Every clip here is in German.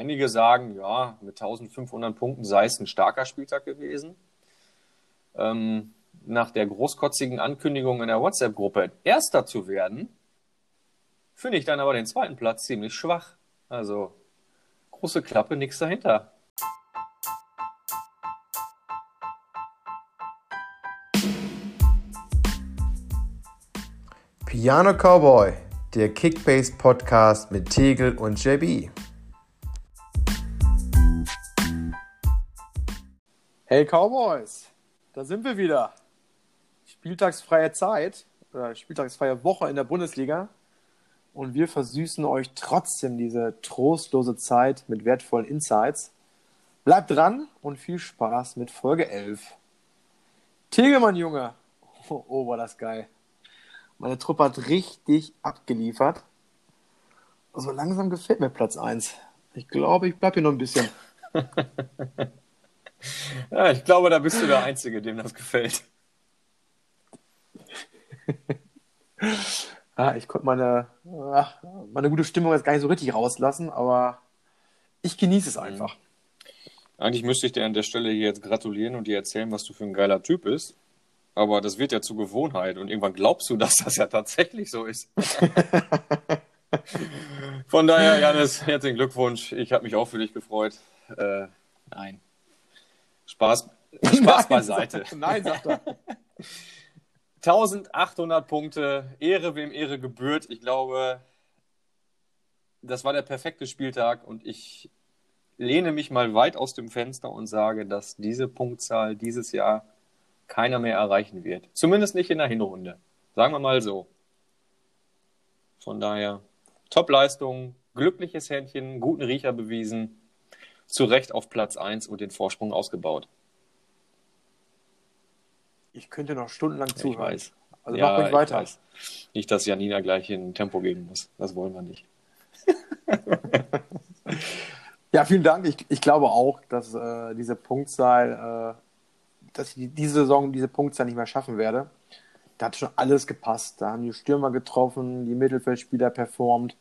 einige sagen, ja, mit 1500 Punkten sei es ein starker Spieltag gewesen. Ähm, nach der großkotzigen Ankündigung in der WhatsApp-Gruppe Erster zu werden, finde ich dann aber den zweiten Platz ziemlich schwach. Also große Klappe, nichts dahinter. Piano Cowboy, der Kickbase Podcast mit Tegel und JB. Hey Cowboys, da sind wir wieder. Spieltagsfreie Zeit oder spieltagsfreie Woche in der Bundesliga und wir versüßen euch trotzdem diese trostlose Zeit mit wertvollen Insights. Bleibt dran und viel Spaß mit Folge 11. Tegelmann, Junge. Oh, oh, war das geil. Meine Truppe hat richtig abgeliefert. Also langsam gefällt mir Platz 1. Ich glaube, ich bleibe hier noch ein bisschen. Ja, ich glaube, da bist du der Einzige, dem das gefällt. ja, ich konnte meine, ach, meine gute Stimmung jetzt gar nicht so richtig rauslassen, aber ich genieße es einfach. Eigentlich müsste ich dir an der Stelle hier jetzt gratulieren und dir erzählen, was du für ein geiler Typ bist. Aber das wird ja zur Gewohnheit und irgendwann glaubst du, dass das ja tatsächlich so ist. Von daher, Janis, herzlichen Glückwunsch. Ich habe mich auch für dich gefreut. Äh, nein, Spaß, Spaß beiseite. Nein, sagt er. 1800 Punkte, Ehre wem Ehre gebührt. Ich glaube, das war der perfekte Spieltag und ich lehne mich mal weit aus dem Fenster und sage, dass diese Punktzahl dieses Jahr keiner mehr erreichen wird. Zumindest nicht in der Hinrunde. Sagen wir mal so. Von daher, Top-Leistung, glückliches Händchen, guten Riecher bewiesen zu Recht auf Platz 1 und den Vorsprung ausgebaut. Ich könnte noch stundenlang Ja, zuhören. ich weiß. Also Ja, mach ruhig ich weiter. Nicht, dass Janina gleich in Tempo gehen muss. Das wollen wir nicht. Ja, vielen Dank. Ich, ich glaube auch, dass äh, diese Punktzahl, äh, dass ich die- diese Saison diese Punktzahl nicht mehr schaffen werde. Da hat schon alles gepasst. Da haben die Stürmer getroffen, die Mittelfeldspieler performt.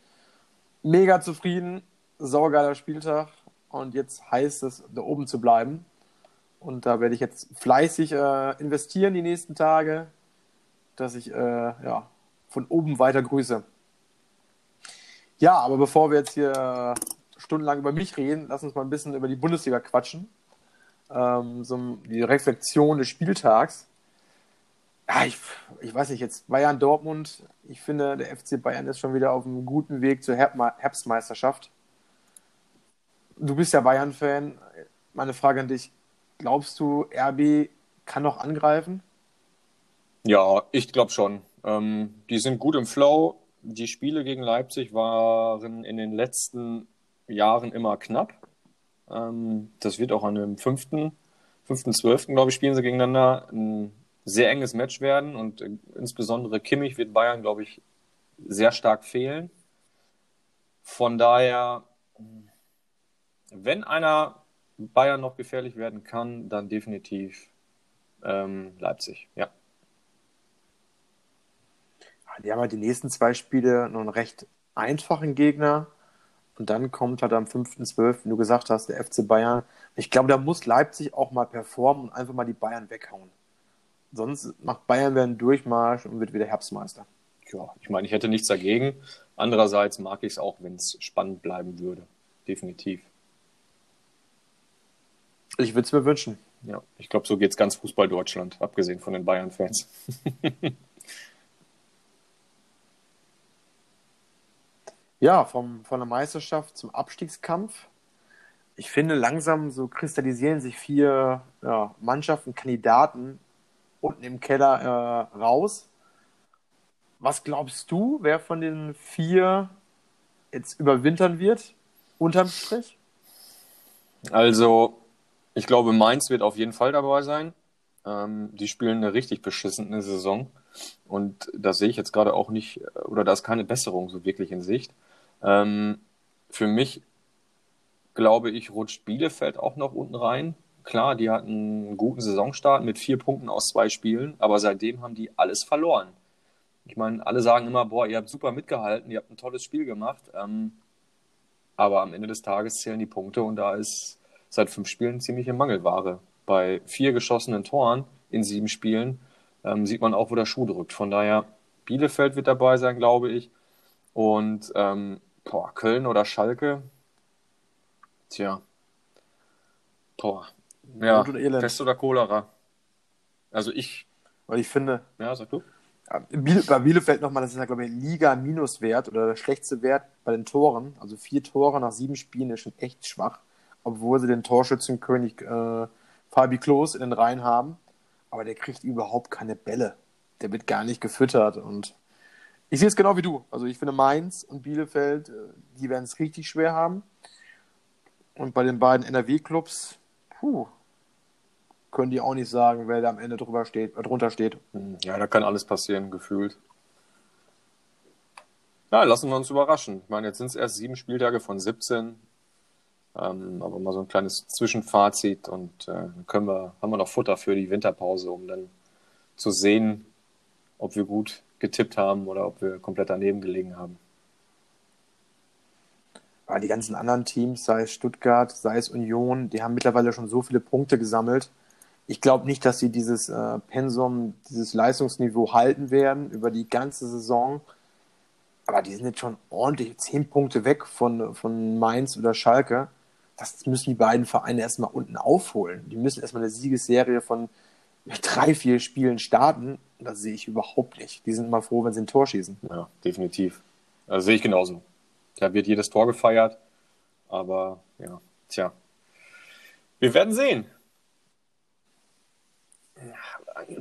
Mega zufrieden, saugeiler Spieltag. Und jetzt heißt es, da oben zu bleiben. Und da werde ich jetzt fleißig äh, investieren die nächsten Tage, dass ich äh, ja, von oben weiter grüße. Ja, aber bevor wir jetzt hier stundenlang über mich reden, lass uns mal ein bisschen über die Bundesliga quatschen. Ähm, so die Reflexion des Spieltags. Ja, ich, ich weiß nicht, jetzt Bayern Dortmund. Ich finde, der FC Bayern ist schon wieder auf einem guten Weg zur Herbstmeisterschaft. Du bist ja Bayern-Fan. Meine Frage an dich: Glaubst du, RB kann noch angreifen? Ja, ich glaube schon. Ähm, die sind gut im Flow. Die Spiele gegen Leipzig waren in den letzten Jahren immer knapp. Ähm, das wird auch an dem 5., 5.12., glaube ich, spielen sie gegeneinander. Ein sehr enges Match werden und äh, insbesondere Kimmich wird Bayern, glaube ich, sehr stark fehlen. Von daher, wenn einer Bayern noch gefährlich werden kann, dann definitiv ähm, Leipzig, ja. Die haben halt die nächsten zwei Spiele noch einen recht einfachen Gegner. Und dann kommt halt am 5.12., wie du gesagt hast, der FC Bayern. Ich glaube, da muss Leipzig auch mal performen und einfach mal die Bayern weghauen. Sonst macht Bayern wieder einen Durchmarsch und wird wieder Herbstmeister. Ja, ich meine, ich hätte nichts dagegen. Andererseits mag ich es auch, wenn es spannend bleiben würde. Definitiv. Ich würde es mir wünschen. Ja, ich glaube, so geht es ganz Fußball Deutschland, abgesehen von den Bayern-Fans. Ja, vom, von der Meisterschaft zum Abstiegskampf. Ich finde, langsam so kristallisieren sich vier ja, Mannschaften, Kandidaten unten im Keller äh, raus. Was glaubst du, wer von den vier jetzt überwintern wird, unterm Strich? Also, ich glaube, Mainz wird auf jeden Fall dabei sein. Ähm, die spielen eine richtig beschissene Saison. Und das sehe ich jetzt gerade auch nicht, oder da ist keine Besserung so wirklich in Sicht. Ähm, für mich, glaube ich, rutscht Bielefeld auch noch unten rein. Klar, die hatten einen guten Saisonstart mit vier Punkten aus zwei Spielen, aber seitdem haben die alles verloren. Ich meine, alle sagen immer, boah, ihr habt super mitgehalten, ihr habt ein tolles Spiel gemacht. Ähm, aber am Ende des Tages zählen die Punkte und da ist seit fünf Spielen ziemliche Mangelware. Bei vier geschossenen Toren in sieben Spielen ähm, sieht man auch, wo der Schuh drückt. Von daher, Bielefeld wird dabei sein, glaube ich. Und ähm, boah, Köln oder Schalke. Tja. Boah. Ja, oder Pest oder Cholera. Also ich. Weil ich finde. Ja, sag du. Bei Bielefeld nochmal, das ist ja, glaube ich, Liga-Minuswert oder der schlechteste Wert bei den Toren. Also vier Tore nach sieben Spielen ist schon echt schwach, obwohl sie den Torschützenkönig äh, Fabi Klos in den Reihen haben. Aber der kriegt überhaupt keine Bälle. Der wird gar nicht gefüttert. Und ich sehe es genau wie du. Also ich finde Mainz und Bielefeld, äh, die werden es richtig schwer haben. Und bei den beiden NRW-Clubs, puh, können die auch nicht sagen, wer da am Ende drüber steht, äh, drunter steht. Hm, ja, da kann alles passieren, gefühlt. Ja, lassen wir uns überraschen. Ich meine, jetzt sind es erst sieben Spieltage von 17. Ähm, aber mal so ein kleines Zwischenfazit und äh, können wir, haben wir noch Futter für die Winterpause, um dann zu sehen, ob wir gut getippt haben oder ob wir komplett daneben gelegen haben. die ganzen anderen Teams, sei es Stuttgart, sei es Union, die haben mittlerweile schon so viele Punkte gesammelt ich glaube nicht, dass sie dieses äh, Pensum, dieses Leistungsniveau halten werden über die ganze Saison. Aber die sind jetzt schon ordentlich zehn Punkte weg von, von Mainz oder Schalke. Das müssen die beiden Vereine erstmal unten aufholen. Die müssen erstmal eine Siegesserie von drei, vier Spielen starten. Das sehe ich überhaupt nicht. Die sind immer froh, wenn sie ein Tor schießen. Ja, definitiv. Also sehe ich genauso. Da wird jedes Tor gefeiert. Aber ja, tja. Wir werden sehen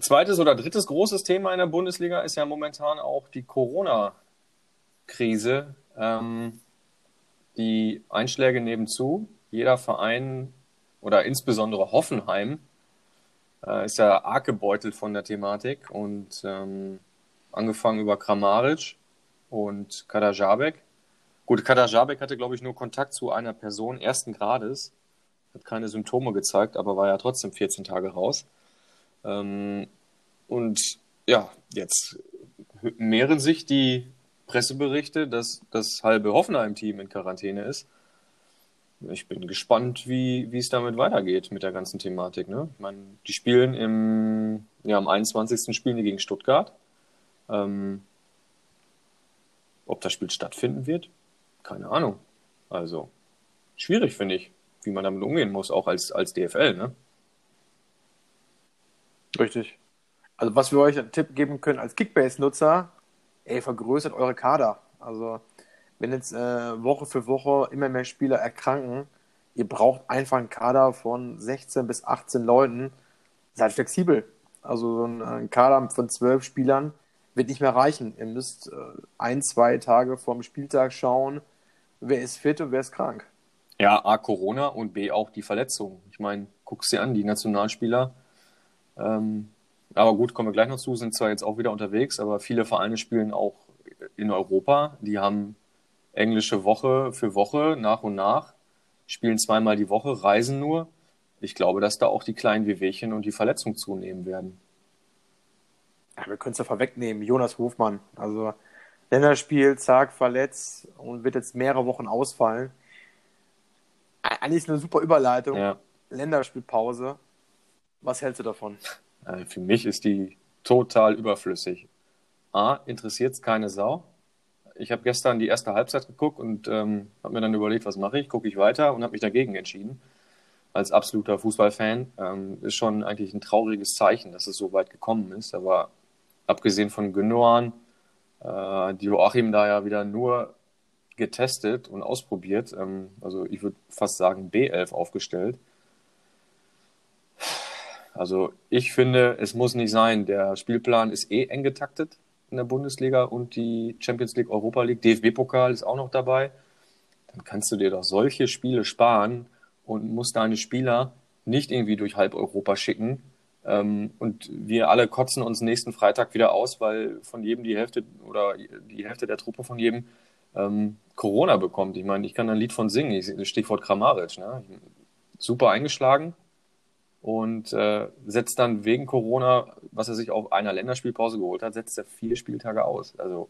zweites oder drittes großes Thema in der Bundesliga ist ja momentan auch die Corona-Krise. Ähm, die Einschläge nehmen zu. Jeder Verein oder insbesondere Hoffenheim äh, ist ja arg gebeutelt von der Thematik und ähm, angefangen über Kramaric und Kadajabek. Gut, Kadajabek hatte, glaube ich, nur Kontakt zu einer Person ersten Grades, hat keine Symptome gezeigt, aber war ja trotzdem 14 Tage raus. Ähm, und ja, jetzt mehren sich die Presseberichte, dass das halbe Hoffenheim-Team in Quarantäne ist. Ich bin gespannt, wie, wie es damit weitergeht mit der ganzen Thematik. Ne? Ich meine, die spielen im, ja, am 21. spielen die gegen Stuttgart. Ähm, ob das Spiel stattfinden wird, keine Ahnung. Also, schwierig finde ich, wie man damit umgehen muss, auch als, als DFL. Ne? Richtig. Also was wir euch einen Tipp geben können als Kickbase-Nutzer, ey, vergrößert eure Kader. Also wenn jetzt äh, Woche für Woche immer mehr Spieler erkranken, ihr braucht einfach einen Kader von 16 bis 18 Leuten. Seid flexibel. Also so ein, ein Kader von 12 Spielern wird nicht mehr reichen. Ihr müsst äh, ein, zwei Tage vorm Spieltag schauen, wer ist fit und wer ist krank. Ja, A, Corona und B, auch die Verletzungen. Ich meine, guckst dir an, die Nationalspieler, ähm, aber gut, kommen wir gleich noch zu, sind zwar jetzt auch wieder unterwegs, aber viele Vereine spielen auch in Europa. Die haben englische Woche für Woche nach und nach, spielen zweimal die Woche, reisen nur. Ich glaube, dass da auch die kleinen Wehwehchen und die Verletzungen zunehmen werden. Ja, wir können es ja vorwegnehmen. Jonas Hofmann, also Länderspiel, zack, verletzt und wird jetzt mehrere Wochen ausfallen. Eigentlich eine super Überleitung. Ja. Länderspielpause. Was hältst du davon? Äh, für mich ist die total überflüssig. A, interessiert es keine Sau. Ich habe gestern die erste Halbzeit geguckt und ähm, habe mir dann überlegt, was mache ich? Gucke ich weiter und habe mich dagegen entschieden. Als absoluter Fußballfan ähm, ist schon eigentlich ein trauriges Zeichen, dass es so weit gekommen ist. Aber abgesehen von Gündogan, äh, die Joachim da ja wieder nur getestet und ausprobiert, ähm, also ich würde fast sagen B11 aufgestellt. Also ich finde, es muss nicht sein. Der Spielplan ist eh eng getaktet in der Bundesliga und die Champions League, Europa League, DFB-Pokal ist auch noch dabei. Dann kannst du dir doch solche Spiele sparen und musst deine Spieler nicht irgendwie durch halb Europa schicken. Ähm, und wir alle kotzen uns nächsten Freitag wieder aus, weil von jedem die Hälfte oder die Hälfte der Truppe von jedem ähm, Corona bekommt. Ich meine, ich kann ein Lied von singen, Stichwort Kramaric. Ne? Super eingeschlagen, und äh, setzt dann wegen Corona, was er sich auf einer Länderspielpause geholt hat, setzt er vier Spieltage aus. Also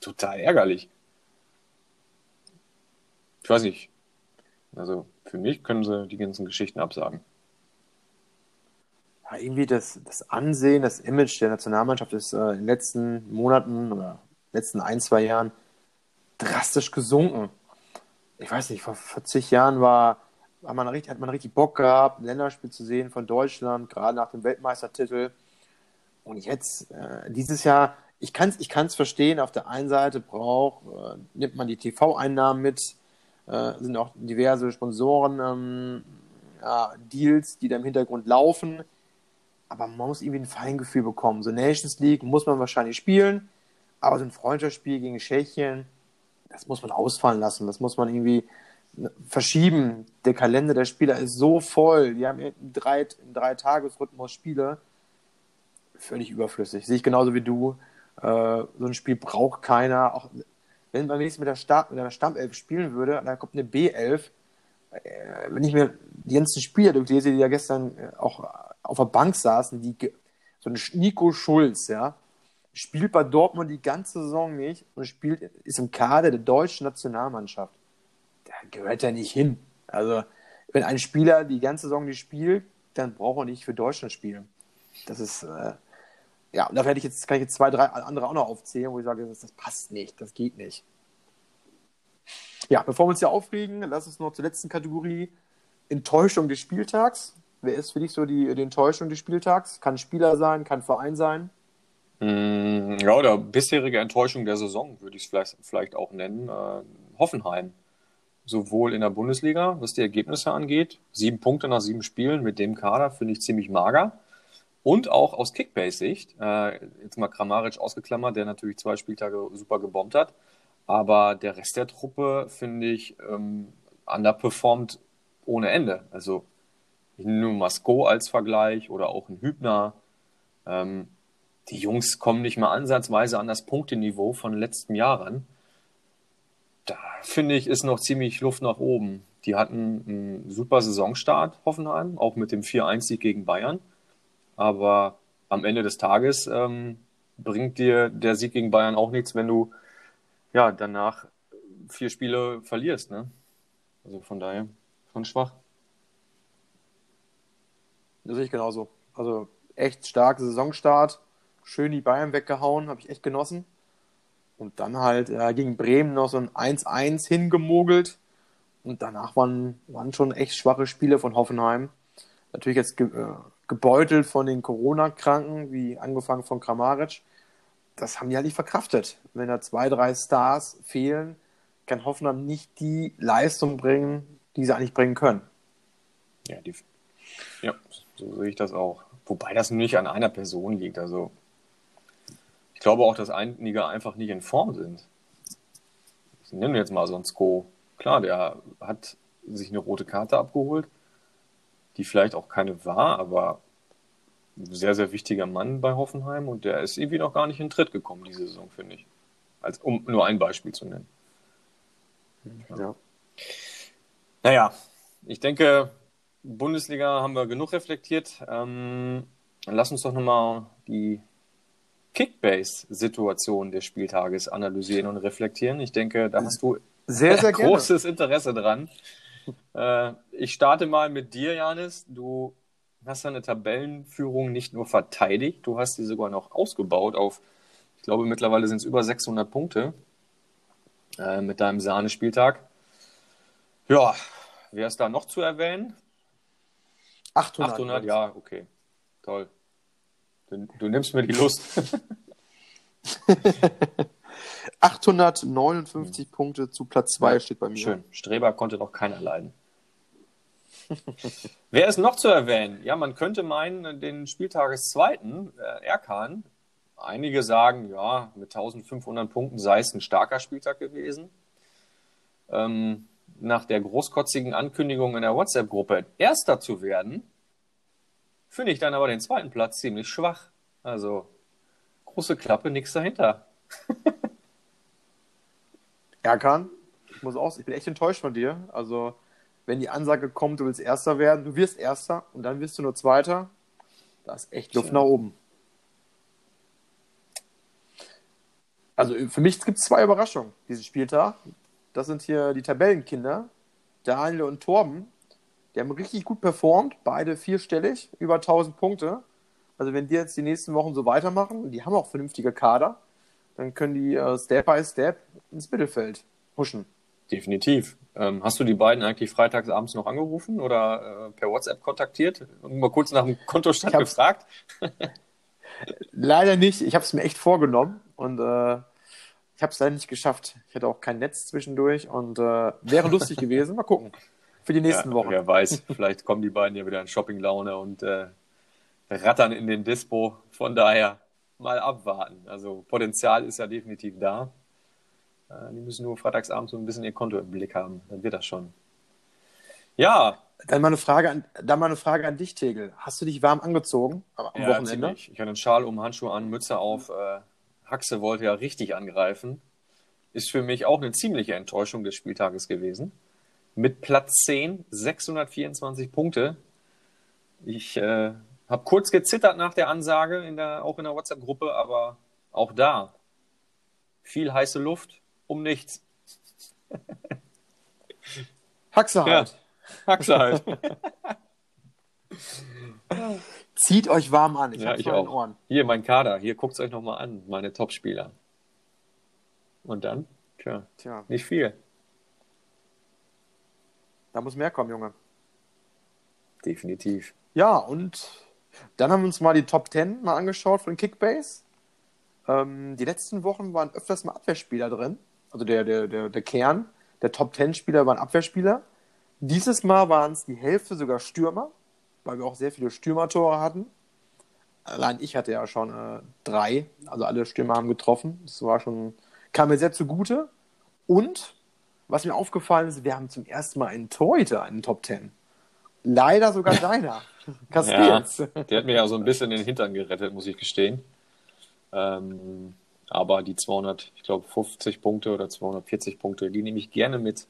total ärgerlich. ich weiß nicht. Also für mich können sie die ganzen Geschichten absagen. Ja, irgendwie das, das Ansehen, das Image der Nationalmannschaft ist äh, in den letzten Monaten oder letzten ein, zwei Jahren drastisch gesunken. Ich weiß nicht, vor 40 Jahren war, war man richtig, hat man richtig Bock gehabt, ein Länderspiel zu sehen von Deutschland, gerade nach dem Weltmeistertitel. Und jetzt, äh, dieses Jahr, ich kann es ich kann's verstehen, auf der einen Seite braucht, äh, nimmt man die TV-Einnahmen mit, äh, sind auch diverse Sponsoren, ähm, ja, Deals, die da im Hintergrund laufen. Aber man muss irgendwie ein Feingefühl bekommen. So Nations League muss man wahrscheinlich spielen, aber so ein Freundschaftsspiel gegen Tschechien, das muss man ausfallen lassen. Das muss man irgendwie verschieben. Der Kalender der Spieler ist so voll. Die haben im drei, im drei Tagesrhythmus Spiele. Völlig überflüssig. Sehe ich genauso wie du. Äh, so ein Spiel braucht keiner. Auch wenn man wenigstens mit der, Start, mit der Stammelf spielen würde, dann kommt eine B11. Äh, wenn ich mir die ganzen Spieler durchlese, die ja gestern äh, auch auf der Bank saßen, die so ein Nico Schulz, ja, spielt bei Dortmund die ganze Saison nicht und spielt, ist im Kader der deutschen Nationalmannschaft. Gehört er nicht hin. Also, wenn ein Spieler die ganze Saison nicht spielt, dann braucht er nicht für Deutschland spielen. Das ist, äh, ja, und da werde ich jetzt, kann ich jetzt zwei, drei andere auch noch aufzählen, wo ich sage, das, das passt nicht, das geht nicht. Ja, bevor wir uns hier aufregen, lass uns noch zur letzten Kategorie Enttäuschung des Spieltags. Wer ist für dich so die, die Enttäuschung des Spieltags? Kann Spieler sein, kann Verein sein? Mm, ja, oder bisherige Enttäuschung der Saison würde ich es vielleicht, vielleicht auch nennen. Äh, Hoffenheim. Sowohl in der Bundesliga, was die Ergebnisse angeht. Sieben Punkte nach sieben Spielen mit dem Kader finde ich ziemlich mager. Und auch aus Kickbase-Sicht, äh, jetzt mal Kramaric ausgeklammert, der natürlich zwei Spieltage super gebombt hat. Aber der Rest der Truppe, finde ich, ähm, underperformt ohne Ende. Also nur Masco als Vergleich oder auch ein Hübner. Ähm, die Jungs kommen nicht mal ansatzweise an das Punkteniveau von letzten Jahren. Da finde ich, ist noch ziemlich Luft nach oben. Die hatten einen super Saisonstart, Hoffenheim, auch mit dem 4-1-Sieg gegen Bayern. Aber am Ende des Tages ähm, bringt dir der Sieg gegen Bayern auch nichts, wenn du ja danach vier Spiele verlierst. Ne? Also von daher schon schwach. Das sehe ich genauso. Also echt starker Saisonstart. Schön die Bayern weggehauen, habe ich echt genossen. Und dann halt äh, gegen Bremen noch so ein 1-1 hingemogelt. Und danach waren, waren schon echt schwache Spiele von Hoffenheim. Natürlich jetzt ge äh, gebeutelt von den Corona-Kranken, wie angefangen von Kramaric. Das haben die halt nicht verkraftet. Wenn da zwei, drei Stars fehlen, kann Hoffenheim nicht die Leistung bringen, die sie eigentlich bringen können. Ja, die, ja so sehe ich das auch. Wobei das nicht an einer Person liegt. Also glaube auch, dass einige einfach nicht in Form sind. Ich nenne jetzt mal so einen Sko. Klar, der hat sich eine rote Karte abgeholt, die vielleicht auch keine war, aber ein sehr, sehr wichtiger Mann bei Hoffenheim und der ist irgendwie noch gar nicht in Tritt gekommen diese Saison, finde ich. Als, um nur ein Beispiel zu nennen. Ja. Naja, ich denke, Bundesliga haben wir genug reflektiert. Ähm, lass uns doch nochmal die Kickbase-Situation des Spieltages analysieren und reflektieren. Ich denke, da hast du sehr, sehr großes gerne. Interesse dran. Äh, ich starte mal mit dir, Janis. Du hast deine Tabellenführung nicht nur verteidigt, du hast sie sogar noch ausgebaut auf, ich glaube, mittlerweile sind es über 600 Punkte äh, mit deinem Sahnespieltag. Ja, wer ist da noch zu erwähnen? 800. 800, ja, okay. Toll. Du, du nimmst mir die Lust. 859 hm. Punkte zu Platz 2 ja, steht bei mir. Schön. Streber konnte noch keiner leiden. Wer ist noch zu erwähnen? Ja, man könnte meinen, den Spieltageszweiten, äh, Erkan. Einige sagen, ja, mit 1500 Punkten sei es ein starker Spieltag gewesen. Ähm, nach der großkotzigen Ankündigung in der WhatsApp-Gruppe Erster zu werden, finde ich dann aber den zweiten Platz ziemlich schwach. Also große Klappe, nichts dahinter. Erkan, ich muss auch, ich bin echt enttäuscht von dir. Also, wenn die Ansage kommt, du willst Erster werden, du wirst Erster und dann wirst du nur Zweiter, da ist echt Luft ja. nach oben. Also für mich gibt es zwei Überraschungen diesen Spieltag. das sind hier die Tabellenkinder, Daniel und Torben. Die haben richtig gut performt, beide vierstellig, über 1000 Punkte. Also wenn die jetzt die nächsten Wochen so weitermachen, die haben auch vernünftige Kader, dann können die äh, Step by Step ins Mittelfeld huschen. Definitiv. Ähm, hast du die beiden eigentlich freitags abends noch angerufen oder äh, per WhatsApp kontaktiert und mal kurz nach dem Kontostand gefragt? Leider nicht. Ich habe es mir echt vorgenommen und äh, ich habe es leider nicht geschafft. Ich hatte auch kein Netz zwischendurch und äh, wäre lustig gewesen. Mal gucken. Für die nächsten ja, Wochen. Wer weiß, vielleicht kommen die beiden ja wieder in Shopping-Laune und äh, rattern in den Dispo. Von daher mal abwarten. Also Potenzial ist ja definitiv da. Äh, die müssen nur freitagsabends so ein bisschen ihr Konto im Blick haben. Dann wird das schon. Ja. Dann mal eine Frage an, dann mal eine Frage an dich, Tegel. Hast du dich warm angezogen am ja, Wochenende? Ziemlich. Ich hatte einen Schal um, Handschuhe an, Mütze auf. Äh, Haxe wollte ja richtig angreifen. Ist für mich auch eine ziemliche Enttäuschung des Spieltages gewesen. Mit Platz 10, 624 Punkte. Ich äh, habe kurz gezittert nach der Ansage, in der, auch in der WhatsApp-Gruppe, aber auch da viel heiße Luft um nichts. Haxe halt. Ja, Haxe halt. Zieht euch warm an. Ich ja, ich auch. Ohren. Hier, mein Kader. Hier, guckt es euch nochmal an. Meine Topspieler. Und dann? Tja, Tja, nicht viel. Da muss mehr kommen, Junge. Definitiv. Ja, und dann haben wir uns mal die Top 10 mal angeschaut von Kickbase. Ähm, die letzten Wochen waren öfters mal Abwehrspieler drin. Also der, der, der, der Kern der Top 10 Spieler waren Abwehrspieler. Dieses Mal waren es die Hälfte sogar Stürmer weil wir auch sehr viele Stürmertore hatten. Allein ich hatte ja schon äh, drei, also alle Stürmer haben getroffen. Das war schon, kam mir sehr zugute. Und was mir aufgefallen ist, wir haben zum ersten Mal einen Torhüter in den Top Ten. Leider sogar deiner. Castells. Ja, der hat mir ja so ein bisschen den Hintern gerettet, muss ich gestehen. Ähm, aber die 200, ich glaube 50 Punkte oder 240 Punkte, die nehme ich gerne mit.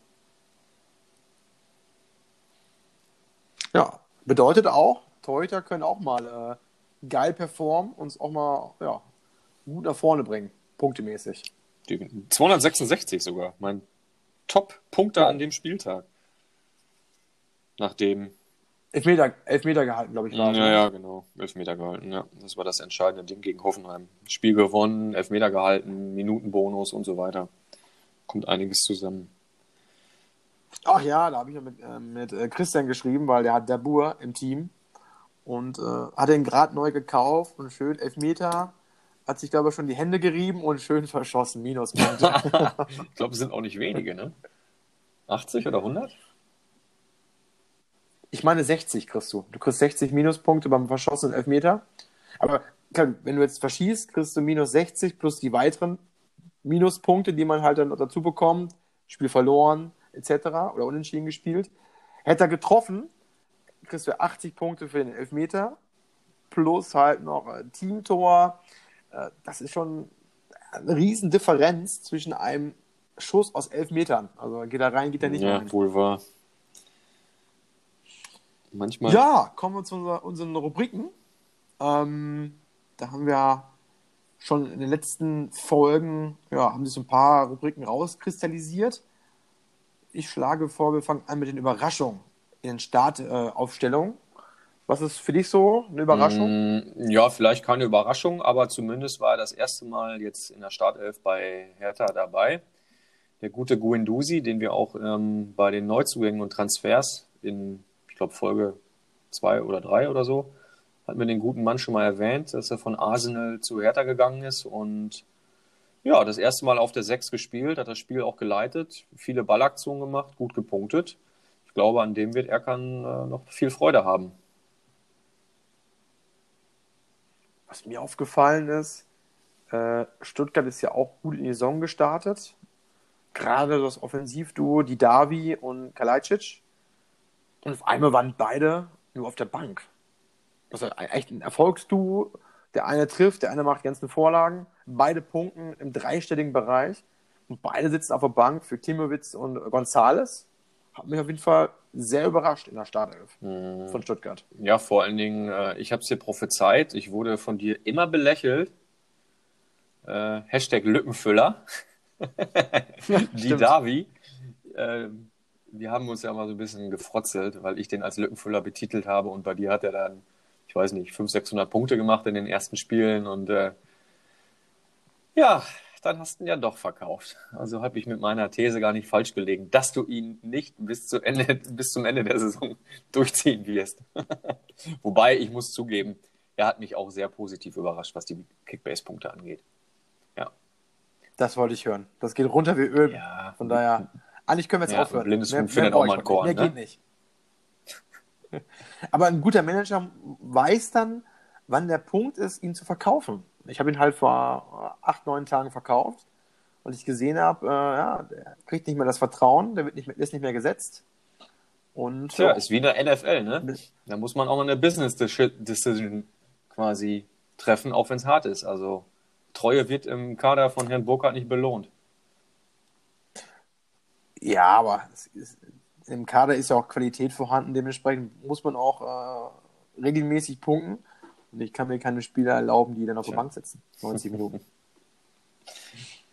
Ja, Bedeutet auch, Torhüter können auch mal äh, geil performen und uns auch mal ja, gut nach vorne bringen, punktemäßig. 266 sogar, mein Top-Punkter an dem Spieltag. Nachdem. Elfmeter, Elfmeter gehalten, glaube ich. War ja, ja, genau. Elfmeter gehalten, ja. Das war das entscheidende Ding gegen Hoffenheim. Spiel gewonnen, Elfmeter gehalten, Minutenbonus und so weiter. Kommt einiges zusammen. Ach ja, da habe ich ja mit, äh, mit äh, Christian geschrieben, weil der hat Dabur im Team und äh, hat den gerade neu gekauft und schön Elfmeter, hat sich glaube ich schon die Hände gerieben und schön verschossen, Minuspunkte. ich glaube, es sind auch nicht wenige, ne? 80 oder 100? Ich meine 60 kriegst du. Du kriegst 60 Minuspunkte beim verschossenen Elfmeter. Aber klar, wenn du jetzt verschießt, kriegst du minus 60 plus die weiteren Minuspunkte, die man halt dann dazu bekommt. Spiel verloren, etc. oder unentschieden gespielt. Hätte er getroffen, kriegst du 80 Punkte für den Elfmeter plus halt noch ein Teamtor. Äh, das ist schon eine riesen Differenz zwischen einem Schuss aus elf Metern. Also geht er rein, geht er nicht ja, rein. Ja, wohl wahr. Manchmal. Ja, kommen wir zu unser, unseren Rubriken. Ähm, da haben wir schon in den letzten Folgen, ja, haben sich so ein paar Rubriken rauskristallisiert ich schlage vor, wir fangen an mit den Überraschungen in den Startaufstellungen. Was ist für dich so eine Überraschung? Mm, ja, vielleicht keine Überraschung, aber zumindest war er das erste Mal jetzt in der Startelf bei Hertha dabei. Der gute Guendouzi, den wir auch ähm, bei den Neuzugängen und Transfers in, ich glaube, Folge zwei oder drei oder so, hatten wir den guten Mann schon mal erwähnt, dass er von Arsenal zu Hertha gegangen ist und ja, das erste Mal auf der 6 gespielt, hat das Spiel auch geleitet, viele Ballaktionen gemacht, gut gepunktet. Ich glaube, an dem wird Erkan äh, noch viel Freude haben. Was mir aufgefallen ist, äh, Stuttgart ist ja auch gut in die Saison gestartet. Gerade das Offensivduo, die Davi und Kalajdzic. Und auf einmal waren beide nur auf der Bank. Das ist echt ein Erfolgsduo der eine trifft, der eine macht die ganzen Vorlagen. Beide punkten im dreistelligen Bereich. Und beide sitzen auf der Bank für Timowitz und Gonzales. Hat mich auf jeden Fall sehr überrascht in der Startelf mhm. von Stuttgart. Ja, vor allen Dingen, äh, ich habe es dir prophezeit. Ich wurde von dir immer belächelt. Äh, Hashtag Lückenfüller. die Davi, äh, wir haben uns ja mal so ein bisschen gefrotzelt, weil ich den als Lückenfüller betitelt habe und bei dir hat er dann, ich weiß nicht, 500, 600 Punkte gemacht in den ersten Spielen und äh, ja, dann hast du ihn ja doch verkauft. Also habe ich mit meiner These gar nicht falsch gelegen, dass du ihn nicht bis, zu Ende, bis zum Ende der Saison durchziehen wirst. Wobei, ich muss zugeben, er hat mich auch sehr positiv überrascht, was die Kickbase-Punkte angeht. Ja. Das wollte ich hören. Das geht runter wie Öl. Ja. Von daher, eigentlich können wir jetzt Ja, aufhören. blindes Mehr- findet auch mal einen Korn. Mehr ne? geht nicht. Aber ein guter Manager weiß dann, wann der Punkt ist, ihn zu verkaufen. Ich habe ihn halt vor acht, neun Tagen verkauft und ich gesehen habe, äh, ja, der kriegt nicht mehr das Vertrauen, der wird nicht mehr, ist nicht mehr gesetzt. Und Tja, ja, ist wie in der NFL, ne? Da muss man auch mal eine Business Decision quasi treffen, auch wenn es hart ist. Also Treue wird im Kader von Herrn Burkhardt nicht belohnt. ja, aber ist, im Kader ist ja auch Qualität vorhanden, dementsprechend muss man auch äh, regelmäßig punkten. Und ich kann mir keine Spieler erlauben, die dann auf der. Bank sitzen. 90 Minuten.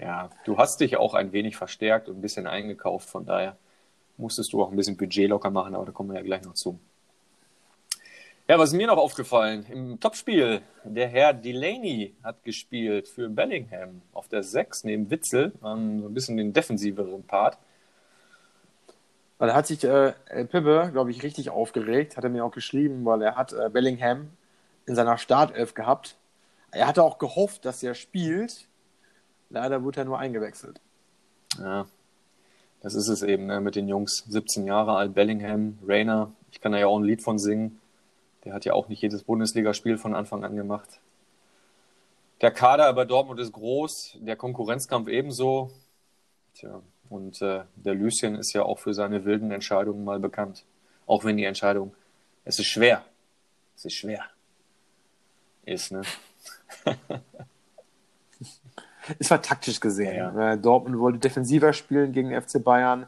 Ja, du hast dich auch ein wenig verstärkt und ein bisschen eingekauft, von daher musstest du auch ein bisschen Budget locker machen, aber da kommen wir ja gleich noch zu. Ja, was ist mir noch aufgefallen? Im Topspiel, der Herr Delaney hat gespielt für Bellingham auf der 6 neben Witzel, ähm, so ein bisschen den defensiveren Part. Da hat sich äh, Pippe, glaube ich, richtig aufgeregt, hat er mir auch geschrieben, weil er hat äh, Bellingham in seiner Startelf gehabt. Er hatte auch gehofft, dass er spielt. Leider wurde er nur eingewechselt. Ja, das ist es eben ne, mit den Jungs. 17 Jahre alt, Bellingham, Rainer. Ich kann da ja auch ein Lied von singen. Der hat ja auch nicht jedes Bundesligaspiel von Anfang an gemacht. Der Kader bei Dortmund ist groß, der Konkurrenzkampf ebenso. Tja, und äh, der Lucien ist ja auch für seine wilden Entscheidungen mal bekannt. Auch wenn die Entscheidung, es ist schwer. Es ist schwer. Ist, ne? Es war taktisch gesehen. Ja, Äh, Dortmund wollte defensiver spielen gegen FC Bayern.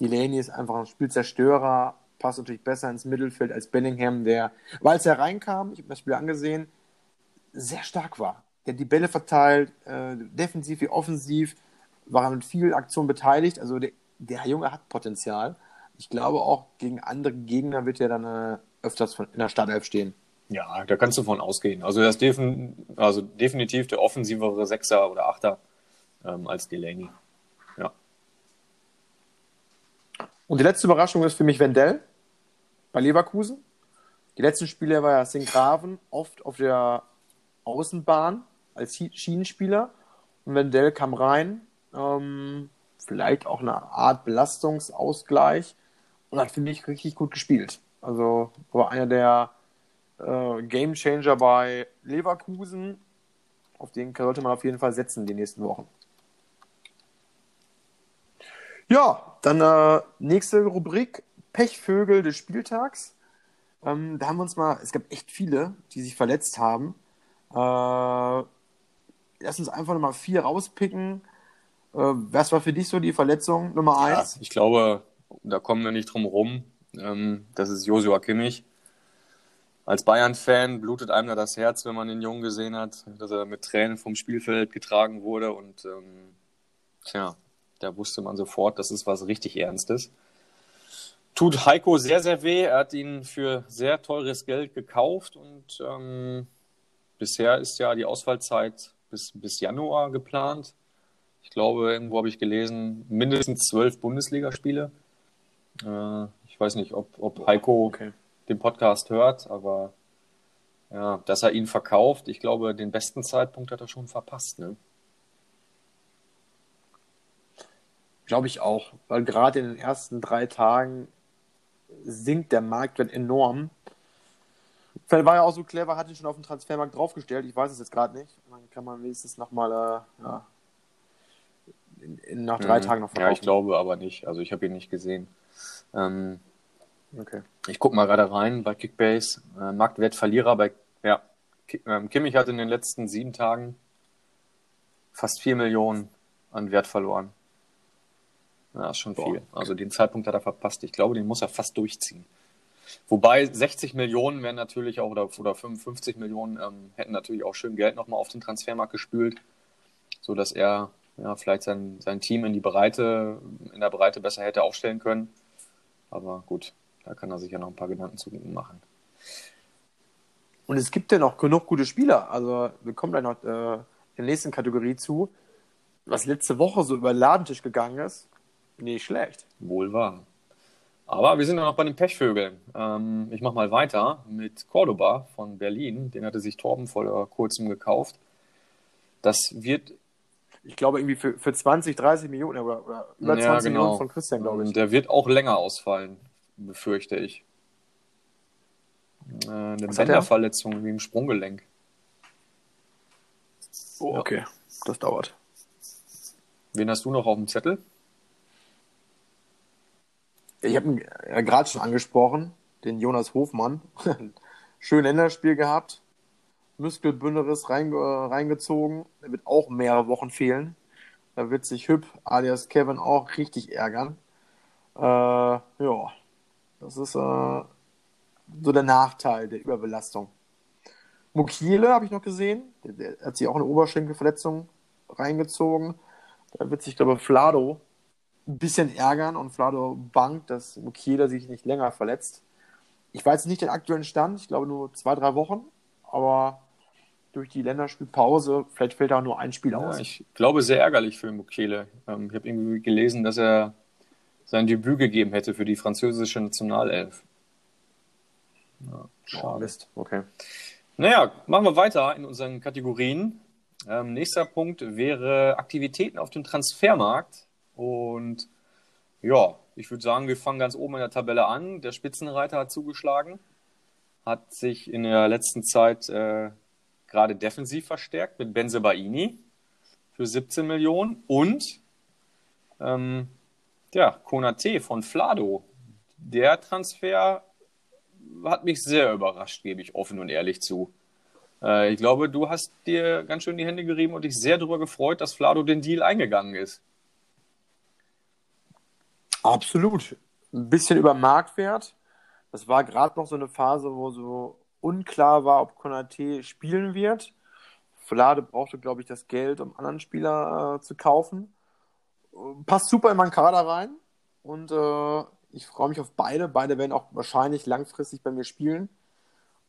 Delaney ist einfach ein Spielzerstörer, passt natürlich besser ins Mittelfeld als Bellingham, der, weil als er reinkam, ich habe das Spiel angesehen, sehr stark war. Der hat die Bälle verteilt, äh, defensiv wie offensiv, war mit vielen Aktionen beteiligt. Also der, der Junge hat Potenzial. Ich glaube auch, gegen andere Gegner wird er dann äh, öfters von, in der Startelf stehen. Ja, da kannst du von ausgehen. Also er ist defin also definitiv der offensivere Sechser oder Achter ähm, als Delaney. Ja. Und die letzte Überraschung ist für mich Wendell bei Leverkusen. Die letzten Spiele war ja Sinkgraven oft auf der Außenbahn als Schi- Schienenspieler. Und Wendell kam rein, ähm, vielleicht auch eine Art Belastungsausgleich und hat, finde ich, richtig gut gespielt. Also war einer der äh, Game Changer bei Leverkusen. Auf den sollte man auf jeden Fall setzen die nächsten Wochen. Ja, dann äh, nächste Rubrik, Pechvögel des Spieltags. Ähm, da haben wir uns mal, es gab echt viele, die sich verletzt haben. Äh, lass uns einfach nochmal vier rauspicken. Äh, was war für dich so die Verletzung Nummer ja. eins? Ich glaube, da kommen wir nicht drum rum. Ähm, das ist Josua Kimmich. Als Bayern-Fan blutet einem da das Herz, wenn man den Jungen gesehen hat, dass er mit Tränen vom Spielfeld getragen wurde. Und ähm, tja, da wusste man sofort, das ist was richtig Ernstes. Tut Heiko sehr, sehr weh. Er hat ihn für sehr teures Geld gekauft und ähm, bisher ist ja die Ausfallzeit bis, bis Januar geplant. Ich glaube, irgendwo habe ich gelesen, mindestens zwölf Bundesligaspiele. Äh, ich weiß nicht, ob, ob Heiko Okay. Den Podcast hört, aber ja, dass er ihn verkauft, ich glaube, den besten Zeitpunkt hat er schon verpasst. Ne? Glaube ich auch, weil gerade in den ersten drei Tagen sinkt der Marktwert enorm. Vielleicht war er auch so clever, hat ihn schon auf den Transfermarkt draufgestellt. Ich weiß es jetzt gerade nicht. Dann kann man wenigstens nochmal äh, ja, in, in, nach drei Mhm. Tagen noch Ja, verkaufen. ich glaube aber nicht. Also ich habe ihn nicht gesehen. Ähm, Okay. ich gucke mal gerade rein bei Kickbase. Äh, Marktwertverlierer bei ja, ähm, Kimmich hat in den letzten sieben Tagen fast vier Millionen an Wert verloren. Ja, ist schon Boah. viel. Also den Zeitpunkt hat er verpasst. Ich glaube, den muss er fast durchziehen. Wobei 60 Millionen wären natürlich auch, oder, oder 55 Millionen ähm, hätten natürlich auch schön Geld nochmal auf den Transfermarkt gespült, sodass er ja, vielleicht sein, sein Team in die Breite, in der Breite besser hätte aufstellen können. Aber gut, da kann er sich ja noch ein paar Gedanken zu machen. Und es gibt ja noch genug gute Spieler. Also wir kommen gleich noch äh, in der nächsten Kategorie zu. Was letzte Woche so über den Ladentisch gegangen ist, nicht schlecht. Wohl wahr. Aber wir sind ja noch bei den Pechvögeln. Ähm, ich mache mal weiter mit Cordoba von Berlin. Den hatte sich Torben vor kurzem gekauft. Das wird. Ich glaube, irgendwie für, für 20, 30 Millionen oder, oder über Ja, 20 genau. Millionen von Christian, glaube ich. Und der wird auch länger ausfallen, befürchte ich. Äh, eine er? Bänderverletzung wie im Sprunggelenk. Oh, okay. Das dauert. Wen hast du noch auf dem Zettel? Ich habe ihn ja gerade schon angesprochen, den Jonas Hofmann. Schön Länderspiel gehabt. Muskelbünderis reinge reingezogen. Er wird auch mehrere Wochen fehlen. Da wird sich Hüb alias Kevin auch richtig ärgern. Äh, ja, das ist äh, so der Nachteil der Überbelastung. Mukiele habe ich noch gesehen. Der, der hat sich auch eine Oberschenkelverletzung reingezogen. Da wird sich, glaube ich, Flado ein bisschen ärgern und Flado bangt, dass Mukiele sich nicht länger verletzt. Ich weiß nicht den aktuellen Stand, ich glaube nur zwei, drei Wochen, aber durch die Länderspielpause, vielleicht fällt da nur ein Spiel Ja, aus. ich glaube, sehr ärgerlich für Mukele. Ähm, ich habe irgendwie gelesen, dass er sein Debüt gegeben hätte für die französische Nationalelf. Ja, Oh, schade. Mist, okay. Naja, machen wir weiter in unseren Kategorien. Ähm, nächster Punkt wäre Aktivitäten auf dem Transfermarkt. Und ja, ich würde sagen, wir fangen ganz oben in der Tabelle an. Der Spitzenreiter hat zugeschlagen, hat sich in der letzten Zeit äh, gerade defensiv verstärkt mit Benzebaini für 17 Millionen und ähm, ja, Konate von Flado. Der Transfer hat mich sehr überrascht, gebe ich offen und ehrlich zu. Äh, ich glaube, du hast dir ganz schön die Hände gerieben und dich sehr darüber gefreut, dass Flado den Deal eingegangen ist. Absolut. Ein bisschen über Marktwert. Das war gerade noch so eine Phase, wo so unklar war, ob Konate spielen wird. Flade brauchte, glaube ich, das Geld, um anderen Spieler äh, zu kaufen. Passt super in meinen Kader rein. Und äh, ich freue mich auf beide. Beide werden auch wahrscheinlich langfristig bei mir spielen.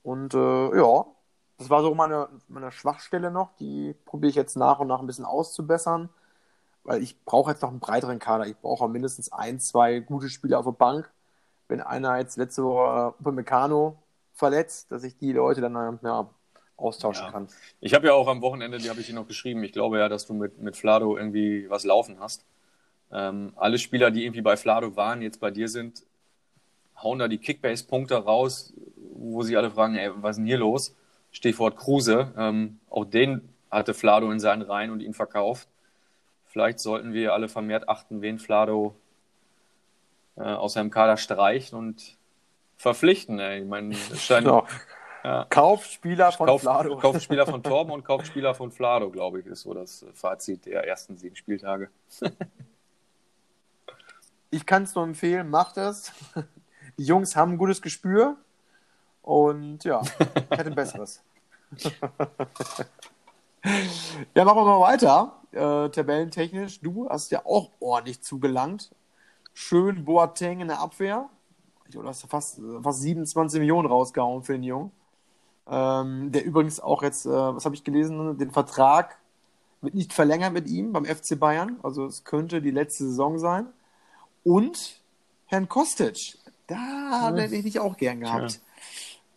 Und äh, ja, das war so meine, meine Schwachstelle noch. Die probiere ich jetzt nach und nach ein bisschen auszubessern weil ich brauche jetzt noch einen breiteren Kader. Ich brauche auch mindestens ein, zwei gute Spieler auf der Bank. Wenn einer jetzt letzte Woche äh, Upamecano verletzt, dass ich die Leute dann äh, ja, austauschen Ja. kann. Ich habe ja auch am Wochenende, die habe ich dir noch geschrieben, ich glaube ja, dass du mit, mit Flado irgendwie was laufen hast. Ähm, alle Spieler, die irgendwie bei Flado waren, jetzt bei dir sind, hauen da die Kickbase-Punkte raus, wo sie alle fragen, ey, was ist denn hier los? Stichwort Kruse. Ähm, auch den hatte Flado in seinen Reihen und ihn verkauft. Vielleicht sollten wir alle vermehrt achten, wen Flado äh, aus seinem Kader streicht und verpflichten. Ey. Ich meine, es scheint, Genau. ja. Kauft Spieler von Kauft, Flado. kauft Spieler von Torben und kauft Spieler von Flado, glaube ich, ist so das Fazit der ersten sieben Spieltage. Ich kann es nur empfehlen, macht es. Die Jungs haben ein gutes Gespür. Und ja, ich hätte ein besseres. ja, machen wir mal weiter. Äh, tabellentechnisch. Du hast ja auch ordentlich zugelangt. Schön Boateng in der Abwehr. Du hast fast, fast 27 Millionen rausgehauen für den Jungen. Ähm, der übrigens auch jetzt, äh, was habe ich gelesen, den Vertrag wird nicht verlängert mit ihm beim FC Bayern. Also es könnte die letzte Saison sein. Und Herrn Kostic, da hätte ich dich auch gern gehabt.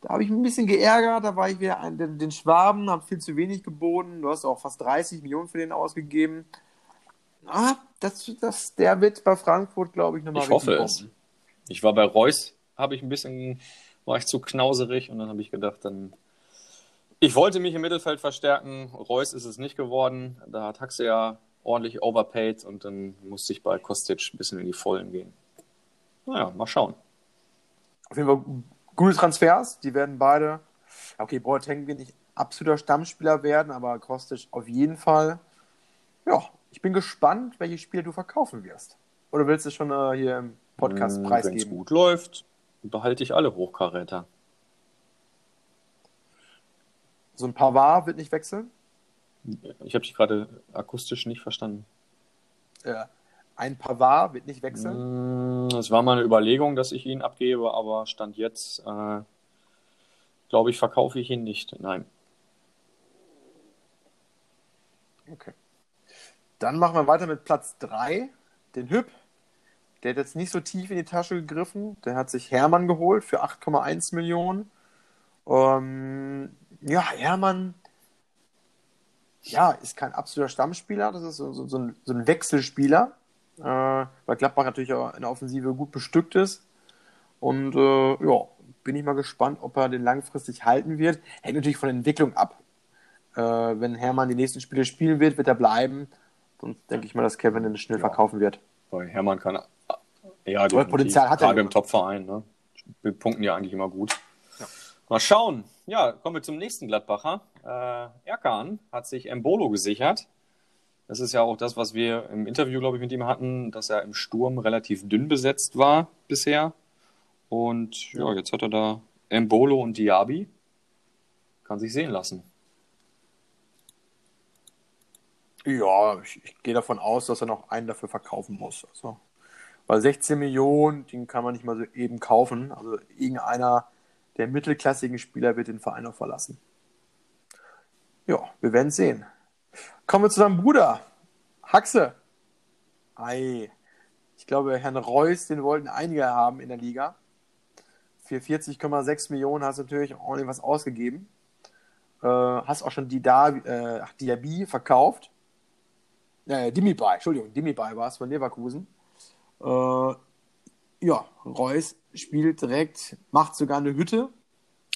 Da habe ich mich ein bisschen geärgert, da war ich wieder ein, den, den Schwaben, habe viel zu wenig geboten. Du hast auch fast 30 Millionen für den ausgegeben. Ah, das, das, der wird bei Frankfurt, glaube ich, nochmal Ich hoffe es. Ich war bei Reus, habe ich ein bisschen, war ich zu knauserig und dann habe ich gedacht, dann. Ich wollte mich im Mittelfeld verstärken. Reus ist es nicht geworden. Da hat Haxe ja ordentlich overpaid und dann musste ich bei Kostic ein bisschen in die Vollen gehen. Naja, mal schauen. Auf jeden Fall gute Transfers. Die werden beide. Okay, Boateng wird nicht absoluter Stammspieler werden, aber Kostic auf jeden Fall. Ja, ich bin gespannt, welche Spiele du verkaufen wirst. Oder willst du schon äh, hier im Podcast Wenn es preisgeben? gut läuft, behalte ich alle Hochkaräter. So ein Pavard wird nicht wechseln. Ich habe dich gerade akustisch nicht verstanden. Äh, ein Pavard wird nicht wechseln. Mm, Es war mal eine Überlegung, dass ich ihn abgebe, aber Stand jetzt, äh, glaube ich, verkaufe ich ihn nicht. Nein. Okay. Dann machen wir weiter mit Platz 3, den Hüb. Der hat jetzt nicht so tief in die Tasche gegriffen. Der hat sich Hermann geholt für 8,1 Millionen. Ähm, ja, Hermann ja, ist kein absoluter Stammspieler. Das ist so, so, so, ein, so ein Wechselspieler, äh, weil Gladbach natürlich auch in der Offensive gut bestückt ist. Und äh, ja, bin ich mal gespannt, ob er den langfristig halten wird. Hängt natürlich von der Entwicklung ab. Äh, wenn Hermann die nächsten Spiele spielen wird, wird er bleiben. Sonst denke ich mal, dass Kevin den schnell Ja. verkaufen wird. Bei Hermann kann ja, Aber Potenzial hat er gerade im Topverein. Ne? Wir punkten ja eigentlich immer gut. Mal schauen. Ja, kommen wir zum nächsten Gladbacher. Äh, Erkan hat sich Embolo gesichert. Das ist ja auch das, was wir im Interview, glaube ich, mit ihm hatten, dass er im Sturm relativ dünn besetzt war bisher. Und ja, jetzt hat er da Embolo und Diaby. Kann sich sehen lassen. Ja, ich, ich gehe davon aus, dass er noch einen dafür verkaufen muss. Also, weil 16 Millionen, den kann man nicht mal so eben kaufen. Also irgendeiner der mittelklassigen Spieler wird den Verein auch verlassen. Ja, wir werden sehen. Kommen wir zu deinem Bruder. Haxe. Ei. Ich glaube, Herrn Reus, den wollten einige haben in der Liga. Für 40,6 Millionen hast du natürlich ordentlich was ausgegeben. Äh, hast auch schon die da, äh, Diaby verkauft. Äh, Dimibai, Entschuldigung, Dimibai war es von Leverkusen. Äh, ja, Reus spielt direkt, macht sogar eine Hütte.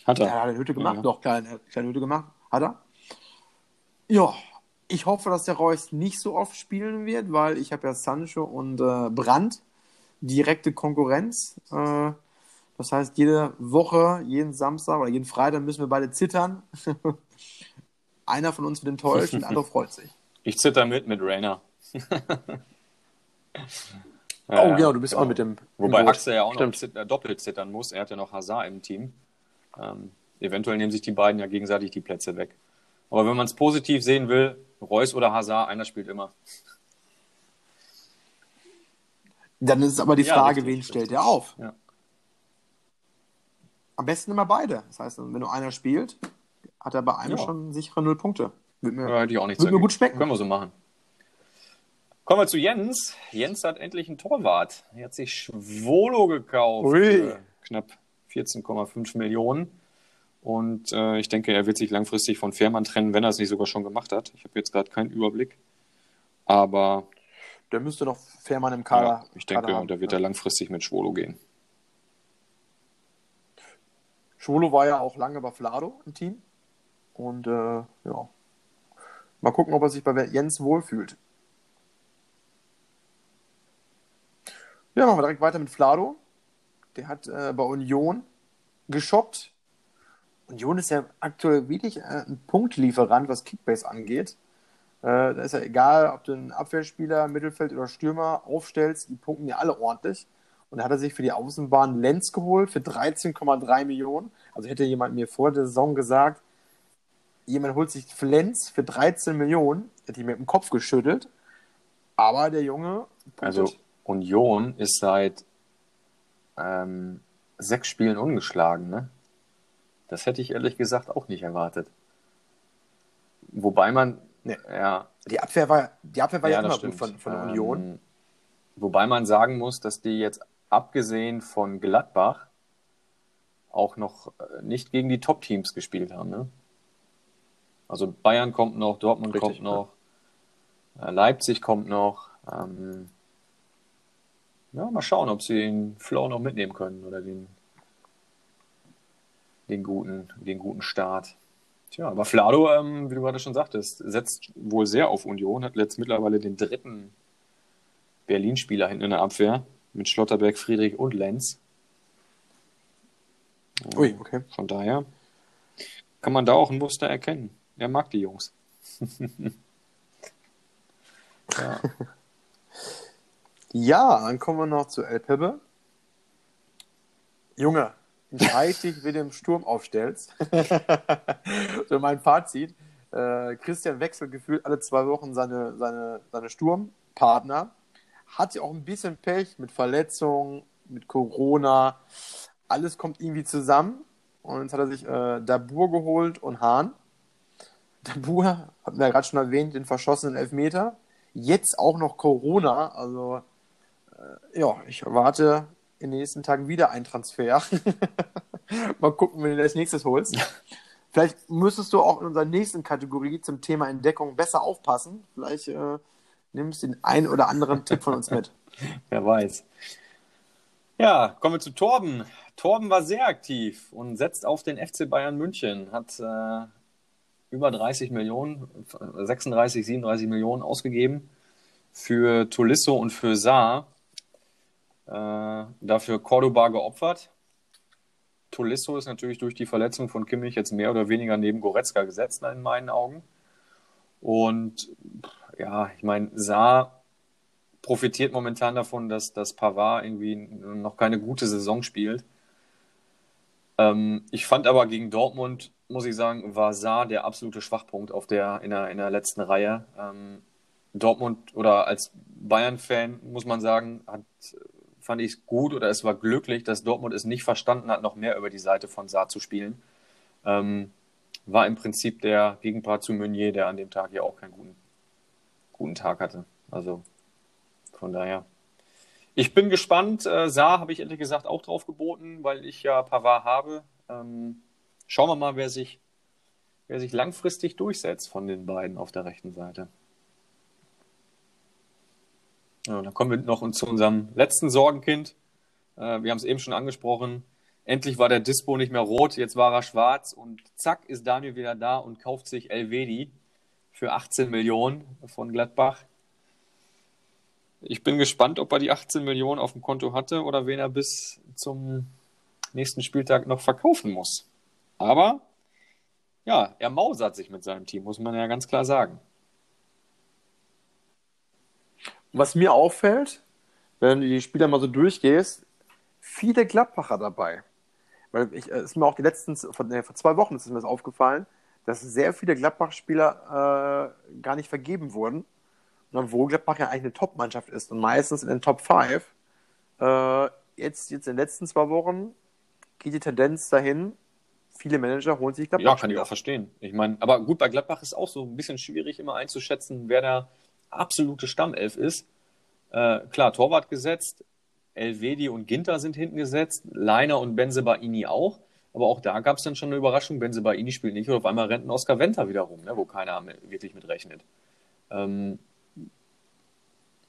Hat Ja, er. er hat eine Hütte gemacht, Ja. doch, kleine, kleine Hütte gemacht, hat er. Ja, ich hoffe, dass der Reus nicht so oft spielen wird, weil ich habe ja Sancho und äh, Brandt, direkte Konkurrenz. Äh, das heißt, jede Woche, jeden Samstag oder jeden Freitag müssen wir beide zittern. Einer von uns wird enttäuscht und der andere freut sich. Ich zitter mit mit Rainer. Oh, genau, du bist auch mit dem. Wobei. Axel ja auch noch Stimmt. zit- doppelt zittern muss. Er hat ja noch Hazard im Team. Ähm, eventuell nehmen sich die beiden ja gegenseitig die Plätze weg. Aber wenn man es positiv sehen will, Reus oder Hazard, einer spielt immer. Dann ist aber die Ja, Frage, richtig, wen richtig. stellt er auf? Ja. Am besten immer beide. Das heißt, wenn nur einer spielt, hat er bei einem Ja. schon sichere null Punkte. Wird mir, Ja, hätte ich auch nichts Würde mir gut schmecken. Können wir so machen. Kommen wir zu Jens. Jens hat endlich einen Torwart. Er hat sich Schwolo gekauft. Ui. Knapp 14,5 Millionen. Und äh, ich denke, er wird sich langfristig von Fährmann trennen, wenn er es nicht sogar schon gemacht hat. Ich habe jetzt gerade keinen Überblick. Aber Der müsste noch Fährmann im Kader. ja, ich denke, Kader haben. da wird er langfristig mit Schwolo gehen. Schwolo war ja auch lange bei Flado im Team. Und äh, ja. Mal gucken, ob er sich bei Jens wohlfühlt. Ja, machen wir direkt weiter mit Flado. Der hat äh, bei Union geshoppt. Union ist ja aktuell wirklich äh, ein Punktlieferant, was Kickbase angeht. Äh, da ist ja egal, ob du einen Abwehrspieler, Mittelfeld oder Stürmer aufstellst, die punkten ja alle ordentlich. Und da hat er sich für die Außenbahn Lenz geholt für 13,3 Millionen. Also hätte jemand mir vor der Saison gesagt, jemand holt sich Lenz für 13 Millionen, hätte ich mir dem Kopf geschüttelt. Aber der Junge. Also Union ist seit ähm, sechs Spielen ungeschlagen, ne? Das hätte ich ehrlich gesagt auch nicht erwartet. Wobei man, Nee. ja, die Abwehr war, die Abwehr war ja, ja, immer gut stimmt. von, von Ähm, Union. Wobei man sagen muss, dass die jetzt abgesehen von Gladbach auch noch äh, nicht gegen die Top-Teams gespielt haben. Ne? Also Bayern kommt noch, Dortmund Richtig, kommt noch, äh, Leipzig kommt noch. Ähm, ja, mal schauen, ob sie den Flow noch mitnehmen können oder den, den, guten, den guten Start. Tja, aber Flado, ähm, wie du gerade schon sagtest, setzt wohl sehr auf Union, hat jetzt mittlerweile den dritten Berlin-Spieler hinten in der Abwehr mit Schlotterberg, Friedrich und Lenz. Ui, okay. Von daher kann man da auch ein Muster erkennen. Er mag die Jungs. ja. Ja, dann kommen wir noch zu El Pepe. Junge, dich, wie du im Sturm aufstellst. so mein Fazit. Äh, Christian wechselt gefühlt alle zwei Wochen seine, seine, seine Sturm, Partner. Hat ja auch ein bisschen Pech mit Verletzungen, mit Corona. Alles kommt irgendwie zusammen. Und jetzt hat er sich äh, Dabur geholt und Hahn. Dabur, hatten wir ja gerade schon erwähnt, den verschossenen Elfmeter. Jetzt auch noch Corona. Also, äh, ja, ich erwarte in den nächsten Tagen wieder einen Transfer. Mal gucken, wenn du das nächstes holst. Vielleicht müsstest du auch in unserer nächsten Kategorie zum Thema Entdeckung besser aufpassen. Vielleicht äh, nimmst du den einen oder anderen Tipp von uns mit. Wer weiß. Ja, kommen wir zu Torben. Torben war sehr aktiv und setzt auf den FC Bayern München, hat äh, über 30 Millionen, 36, 37 Millionen ausgegeben für Tolisso und für Saar. Äh, dafür Cordoba geopfert. Tolisso ist natürlich durch die Verletzung von Kimmich jetzt mehr oder weniger neben Goretzka gesetzt, in meinen Augen. Und ja, ich meine, Saar profitiert momentan davon, dass, dass Pavard irgendwie noch keine gute Saison spielt. Ähm, ich fand aber gegen Dortmund, muss ich sagen, war Saar der absolute Schwachpunkt auf der, in, der, in der letzten Reihe. Ähm, Dortmund oder als Bayern-Fan muss man sagen, hat fand ich es gut oder es war glücklich, dass Dortmund es nicht verstanden hat, noch mehr über die Seite von Saar zu spielen. Ähm, war im Prinzip der Gegenpart zu Meunier, der an dem Tag ja auch keinen guten, guten Tag hatte. Also von daher. Ich bin gespannt. Äh, Saar habe ich ehrlich gesagt auch drauf geboten, weil ich ja Pavard habe. Ähm, schauen wir mal, wer sich, wer sich langfristig durchsetzt von den beiden auf der rechten Seite. Ja, dann kommen wir noch zu unserem letzten Sorgenkind. Äh, wir haben es eben schon angesprochen. Endlich war der Dispo nicht mehr rot, jetzt war er schwarz und zack ist Daniel wieder da und kauft sich Elvedi für 18 Millionen von Gladbach. Ich bin gespannt, ob er die 18 Millionen auf dem Konto hatte oder wen er bis zum nächsten Spieltag noch verkaufen muss. Aber ja, er mausert sich mit seinem Team, muss man ja ganz klar sagen. Was mir auffällt, wenn du die Spieler mal so durchgehst, viele Gladbacher dabei. Weil ich, es ist mir auch die letzten, vor, nee, vor zwei Wochen ist mir das aufgefallen, dass sehr viele Gladbach-Spieler äh, gar nicht vergeben wurden. Und obwohl Gladbach ja eigentlich eine Top-Mannschaft ist und meistens in den Top 5. Äh, jetzt, jetzt in den letzten zwei Wochen geht die Tendenz dahin, viele Manager holen sich Gladbach. Ja, kann ich auch verstehen. Ich meine, aber gut, bei Gladbach ist auch so ein bisschen schwierig immer einzuschätzen, wer da absolute Stammelf ist. Äh, klar, Torwart gesetzt, Elvedi und Ginter sind hinten gesetzt, Leiner und Benzebaini auch. Aber auch da gab es dann schon eine Überraschung. Benzebaini spielt nicht und auf einmal rennt ein Oscar Venter wieder rum, ne, wo keiner wirklich mit rechnet. Ähm,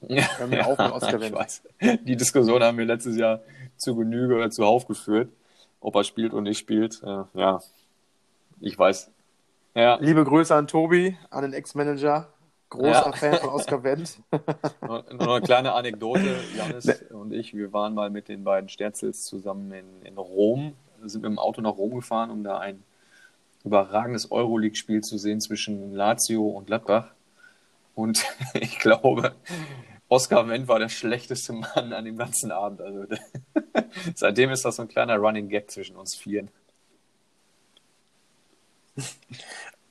ja, ich weiß. Die Diskussion haben wir letztes Jahr zu Genüge oder zuhauf geführt, ob er spielt oder nicht spielt. Äh, ja, ich weiß. Ja. Liebe Grüße an Tobi, an den Ex-Manager. Großer ja. Fan von Oscar Wendt. Noch eine kleine Anekdote. Janis ne. und ich, wir waren mal mit den beiden Sterzels zusammen in, in Rom, sind mit dem Auto nach Rom gefahren, um da ein überragendes Euroleague-Spiel zu sehen zwischen Lazio und Gladbach. Und ich glaube, Oscar Wendt war der schlechteste Mann an dem ganzen Abend. Also seitdem ist das so ein kleiner Running Gag zwischen uns Vieren.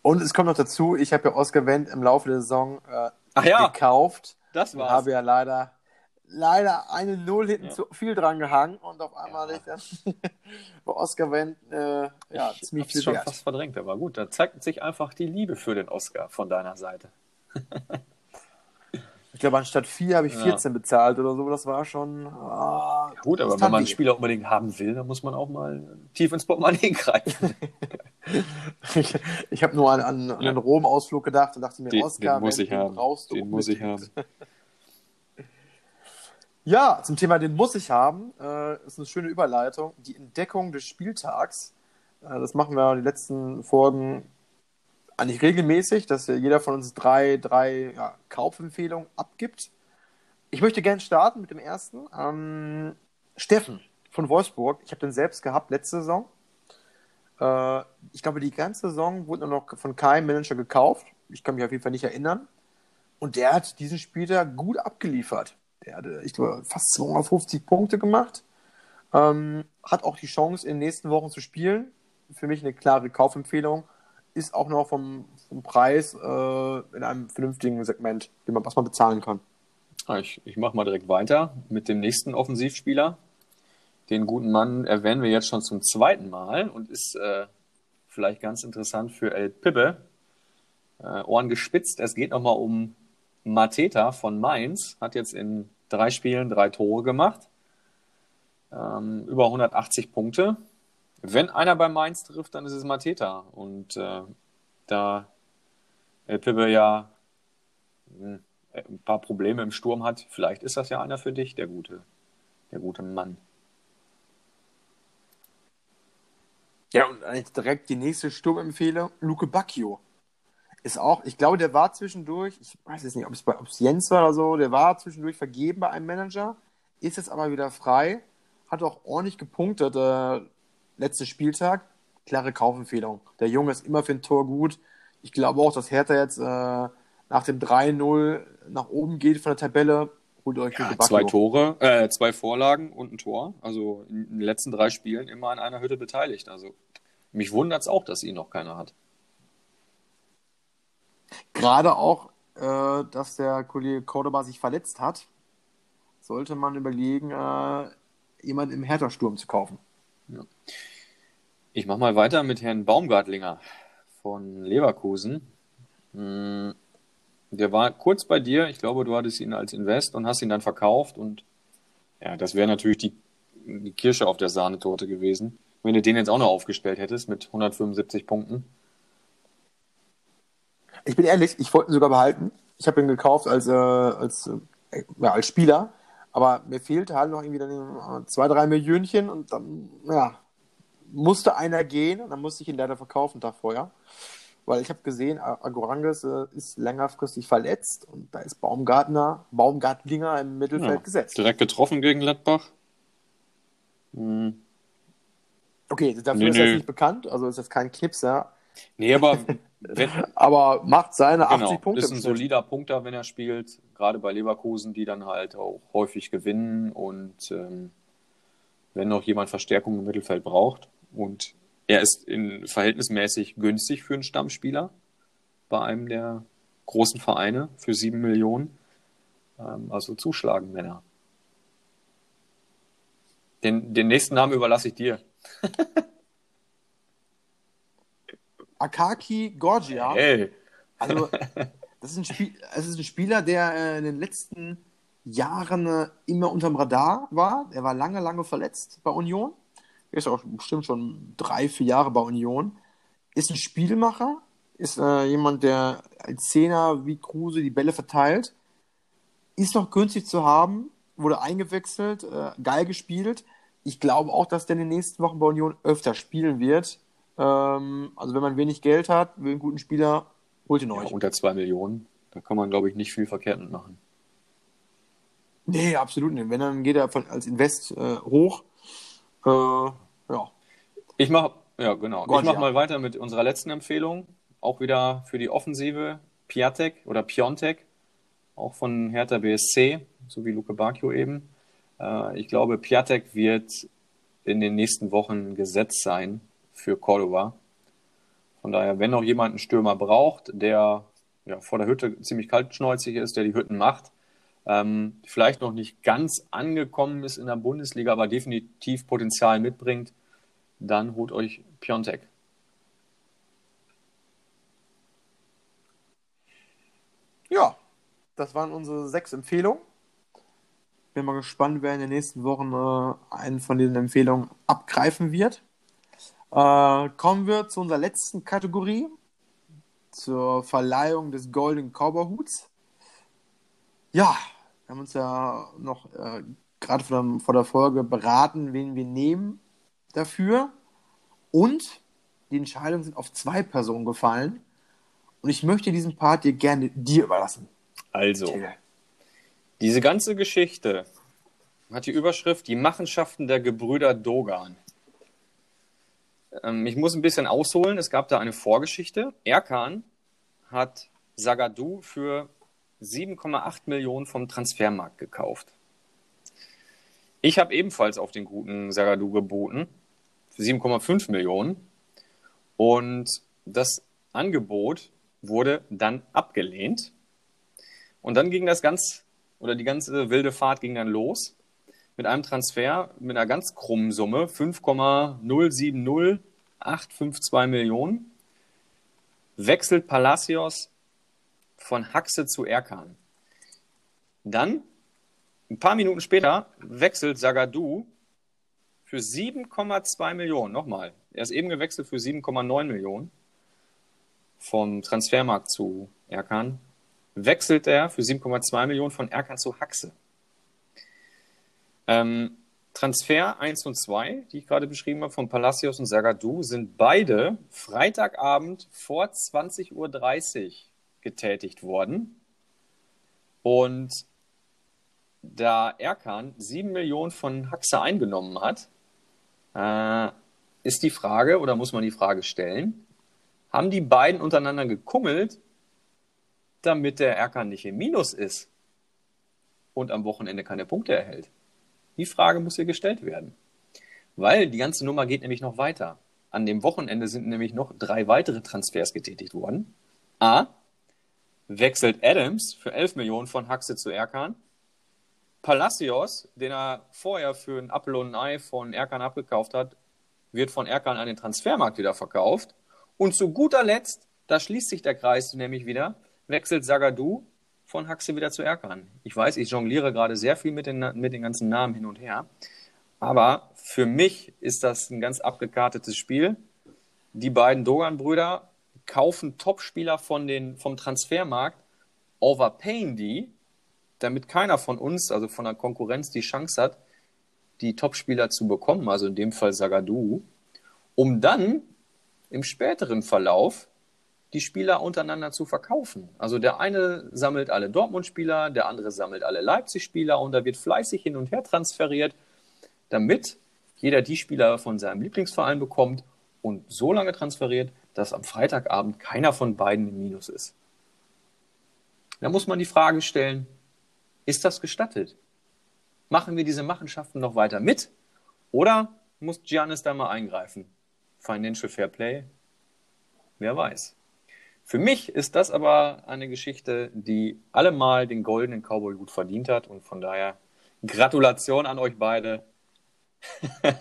Und es kommt noch dazu, ich habe ja Oscar Wendt im Laufe der Saison äh, Ach ja, gekauft. Das war's. Habe ja leider, leider eine Null hinten ja. zu viel dran gehangen und auf einmal ja. ich dann bei Oscar Wendt äh, ja, ich ziemlich viel schon wert. fast verdrängt, aber gut, da zeigt sich einfach die Liebe für den Oscar von deiner Seite. Ich glaube, anstatt vier habe ich 14 ja. bezahlt oder so. Das war schon. Oh, Gut, aber wenn man einen Spieler unbedingt haben will, dann muss man auch mal tief ins Portemonnaie greifen. ich ich habe nur an, an, ja. einen Rom-Ausflug gedacht und dachte mir, den, Oscar, den muss ich haben. Brauchst den muss ich haben. ja, zum Thema den muss ich haben, äh, ist eine schöne Überleitung. Die Entdeckung des Spieltags. Äh, das machen wir in den letzten Folgen eigentlich regelmäßig, dass jeder von uns drei, drei ja, Kaufempfehlungen abgibt. Ich möchte gerne starten mit dem ersten. Ähm, Steffen von Wolfsburg. Ich habe den selbst gehabt letzte Saison. Äh, ich glaube, die ganze Saison wurde nur noch von keinem Manager gekauft. Ich kann mich auf jeden Fall nicht erinnern. Und der hat diesen Spieler gut abgeliefert. Der hatte, ich glaube, fast 250 Punkte gemacht. Ähm, hat auch die Chance, in den nächsten Wochen zu spielen. Für mich eine klare Kaufempfehlung ist auch noch vom, vom Preis äh, in einem vernünftigen Segment, man, was man bezahlen kann. Ah, ich, ich mache mal direkt weiter mit dem nächsten Offensivspieler. Den guten Mann erwähnen wir jetzt schon zum zweiten Mal und ist äh, vielleicht ganz interessant für El Pibbe. Äh, Ohren gespitzt. Es geht nochmal um Mateta von Mainz. Hat jetzt in drei Spielen drei Tore gemacht. Ähm, über 180 Punkte. Wenn einer bei Mainz trifft, dann ist es Mateta. Und äh, da El Pibbe ja hm, ein paar Probleme im Sturm hat, vielleicht ist das ja einer für dich, der gute, der gute Mann. Ja, und eigentlich direkt die nächste Sturmempfehlung, Luke Bacchio. Ist auch, ich glaube, der war zwischendurch, ich weiß jetzt nicht, ob es, bei, ob es Jens war oder so, der war zwischendurch vergeben bei einem Manager, ist jetzt aber wieder frei, hat auch ordentlich gepunktet, äh, letzter Spieltag, klare Kaufempfehlung. Der Junge ist immer für ein Tor gut. Ich glaube auch, dass Hertha jetzt äh, nach dem 3-0 nach oben geht von der Tabelle. Holt euch ja, zwei Tore, äh, zwei Vorlagen und ein Tor. Also in den letzten drei Spielen immer an einer Hütte beteiligt. Also mich wundert es auch, dass ihn noch keiner hat. Gerade auch, äh, dass der Kollege Cordoba sich verletzt hat, sollte man überlegen, äh, jemanden im Hertha-Sturm zu kaufen. Ja. Ich mache mal weiter mit Herrn Baumgartlinger von Leverkusen. Hm, der war kurz bei dir. Ich glaube, du hattest ihn als Invest und hast ihn dann verkauft. Und ja, das wäre natürlich die, die Kirsche auf der Sahnetorte gewesen, wenn du den jetzt auch noch aufgestellt hättest mit 175 Punkten. Ich bin ehrlich, ich wollte ihn sogar behalten. Ich habe ihn gekauft als, äh, als, äh, ja, als Spieler, aber mir fehlte halt noch irgendwie dann zwei, drei Millionchen und dann, ja, musste einer gehen und dann musste ich ihn leider verkaufen da vorher. Weil ich habe gesehen, Agoranges äh, ist längerfristig verletzt und da ist Baumgartner, Baumgartlinger im Mittelfeld ja, gesetzt. Direkt getroffen gegen Gladbach. Hm. Okay, dafür nee, ist er nee. nicht bekannt, also ist das kein Knipser. Nee, aber wenn, aber macht seine genau, 80 Punkte. Ist ein solider Punkter, wenn er spielt, gerade bei Leverkusen, die dann halt auch häufig gewinnen und ähm, wenn noch jemand Verstärkung im Mittelfeld braucht und er ist in, verhältnismäßig günstig für einen Stammspieler bei einem der großen Vereine für sieben Millionen. Ähm, also zuschlagen, Männer. Den, den nächsten Namen überlasse ich dir. Akaki Gorgia. Hey. Also, das ist, ein Spiel, das ist ein Spieler, der äh, in den letzten Jahren äh, immer unterm Radar war. Er war lange, lange verletzt bei Union ist auch bestimmt schon drei, vier Jahre bei Union, ist ein Spielmacher, ist äh, jemand, der als Zehner wie Kruse die Bälle verteilt, ist noch günstig zu haben, wurde eingewechselt, äh, geil gespielt. Ich glaube auch, dass der in den nächsten Wochen bei Union öfter spielen wird. Ähm, also wenn man wenig Geld hat, will einen guten Spieler, holt ihn euch. Ja, unter zwei Millionen, da kann man, glaube ich, nicht viel verkehrt mitmachen. Nee, absolut nicht. Wenn, dann geht er von, als Invest äh, hoch. Äh, ja. Ich mache, ja, genau. Gott, ich mache ja. mal weiter mit unserer letzten Empfehlung. Auch wieder für die Offensive. Piatek oder Piontek. Auch von Hertha BSC, so wie Luke Bacchio eben. Äh, ich glaube, Piatek wird in den nächsten Wochen gesetzt sein für Cordova. Von daher, wenn noch jemand einen Stürmer braucht, der ja, vor der Hütte ziemlich kaltschnäuzig ist, der die Hütten macht, ähm, vielleicht noch nicht ganz angekommen ist in der Bundesliga, aber definitiv Potenzial mitbringt, dann holt euch Piontek. Ja, das waren unsere sechs Empfehlungen. Bin mal gespannt, wer in den nächsten Wochen äh, einen von diesen Empfehlungen abgreifen wird. Äh, kommen wir zu unserer letzten Kategorie, zur Verleihung des Golden Cowboy-Huts. Ja, wir haben uns ja noch äh, gerade vor, vor, der Folge beraten, wen wir nehmen dafür. Und die Entscheidungen sind auf zwei Personen gefallen. Und ich möchte diesen Part dir gerne dir überlassen. Also, Tille. Diese ganze Geschichte hat die Überschrift Die Machenschaften der Gebrüder Dogan. Ähm, ich muss ein bisschen ausholen. Es gab da eine Vorgeschichte. Erkan hat Sagadu für 7,8 Millionen vom Transfermarkt gekauft. Ich habe ebenfalls auf den guten Sagadu geboten für 7,5 Millionen und das Angebot wurde dann abgelehnt und dann ging das ganz oder die ganze wilde Fahrt ging dann los mit einem Transfer mit einer ganz krummen Summe, 5,070852 Millionen, wechselt Palacios von Haxe zu Erkan. Dann, ein paar Minuten später, wechselt Sagadu für 7,2 Millionen. Nochmal, er ist eben gewechselt für 7,9 Millionen vom Transfermarkt zu Erkan. Wechselt er für 7,2 Millionen von Erkan zu Haxe. Ähm, Transfer 1 und 2, die ich gerade beschrieben habe, von Palacios und Sagadu, sind beide Freitagabend vor 20.30 Uhr getätigt worden. Und da Erkan 7 Millionen von Haxe eingenommen hat, äh, ist die Frage, oder muss man die Frage stellen, haben die beiden untereinander gekummelt, damit der Erkan nicht im Minus ist und am Wochenende keine Punkte erhält? Die Frage muss hier gestellt werden. Weil die ganze Nummer geht nämlich noch weiter. An dem Wochenende sind nämlich noch drei weitere Transfers getätigt worden. A. Wechselt Adams für 11 Millionen von Haxe zu Erkan. Palacios, den er vorher für ein Apple und ein Ei von Erkan abgekauft hat, wird von Erkan an den Transfermarkt wieder verkauft. Und zu guter Letzt, da schließt sich der Kreis nämlich wieder, wechselt Sagadu von Haxe wieder zu Erkan. Ich weiß, ich jongliere gerade sehr viel mit den, mit den ganzen Namen hin und her. Aber für mich ist das ein ganz abgekartetes Spiel. Die beiden Dogan-Brüder kaufen Topspieler vom Transfermarkt, overpayen die, damit keiner von uns, also von der Konkurrenz, die Chance hat, die Topspieler zu bekommen, also in dem Fall Sagadu, um dann im späteren Verlauf die Spieler untereinander zu verkaufen. Also der eine sammelt alle Dortmund-Spieler, der andere sammelt alle Leipzig-Spieler und da wird fleißig hin und her transferiert, damit jeder die Spieler von seinem Lieblingsverein bekommt und so lange transferiert, dass am Freitagabend keiner von beiden im Minus ist. Da muss man die Frage stellen, ist das gestattet? Machen wir diese Machenschaften noch weiter mit? Oder muss Giannis da mal eingreifen? Financial Fair Play? Wer weiß. Für mich ist das aber eine Geschichte, die allemal den goldenen Cowboy gut verdient hat und von daher Gratulation an euch beide.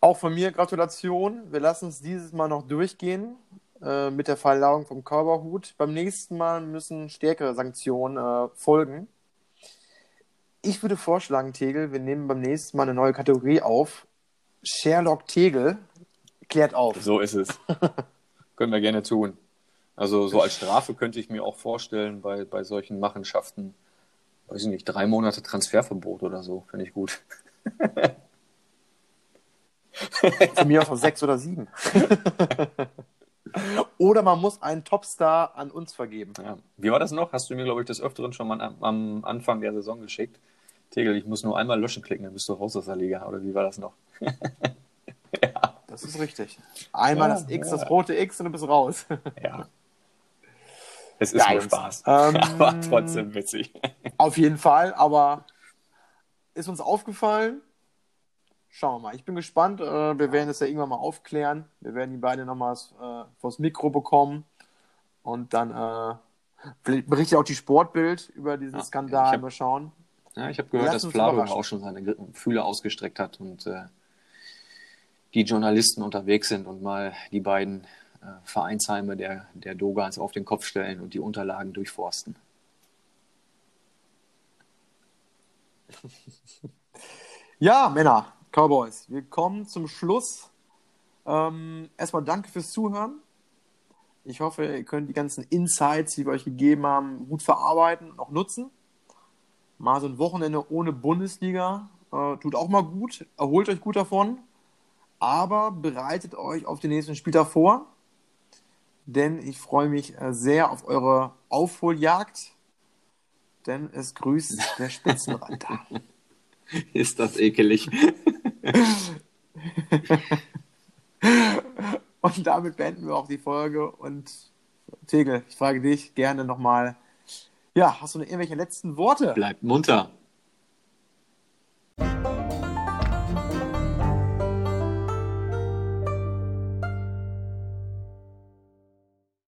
Auch von mir Gratulation. Wir lassen es dieses Mal noch durchgehen äh, mit der Verlagerung vom Cowboy-Hut. Beim nächsten Mal müssen stärkere Sanktionen äh, folgen. Ich würde vorschlagen, Tegel, wir nehmen beim nächsten Mal eine neue Kategorie auf Sherlock Tegel klärt auf. So ist es. Können wir gerne tun. Also so als Strafe könnte ich mir auch vorstellen, bei, bei solchen Machenschaften, weiß ich nicht, drei Monate Transferverbot oder so, finde ich gut. Von mir aus noch sechs oder sieben. oder man muss einen Topstar an uns vergeben. Ja. Wie war das noch? Hast du mir, glaube ich, des Öfteren schon mal am, am Anfang der Saison geschickt. Tegel, ich muss nur einmal löschen klicken, dann bist du raus aus der Liga. Oder wie war das noch? Ja. Das ist richtig. Einmal ja, das X, ja. das rote X und du bist raus. ja. Es ist Geist. nur Spaß. Ähm, aber trotzdem witzig. auf jeden Fall, aber ist uns aufgefallen. Schauen wir mal. Ich bin gespannt. Äh, wir werden es ja irgendwann mal aufklären. Wir werden die beiden nochmal äh, vors Mikro bekommen. Und dann äh, berichtet auch die Sportbild über diesen ja, Skandal. Mal schauen. Ja, ich habe gehört, Lass dass Flavio auch schon seine Fühler ausgestreckt hat und äh, die Journalisten unterwegs sind und mal die beiden äh, Vereinsheime der, der Dogans auf den Kopf stellen und die Unterlagen durchforsten. Ja, Männer, Cowboys, wir kommen zum Schluss. Ähm, erstmal danke fürs Zuhören. Ich hoffe, ihr könnt die ganzen Insights, die wir euch gegeben haben, gut verarbeiten und auch nutzen. Mal so ein Wochenende ohne Bundesliga äh, tut auch mal gut. Erholt euch gut davon. Aber bereitet euch auf den nächsten Spieltag vor. Denn ich freue mich äh, sehr auf eure Aufholjagd. Denn es grüßt der Spitzenreiter. Ist das ekelig. und damit beenden wir auch die Folge. Und Tegel, ich frage dich gerne nochmal ja, hast du noch irgendwelche letzten Worte? Bleibt munter.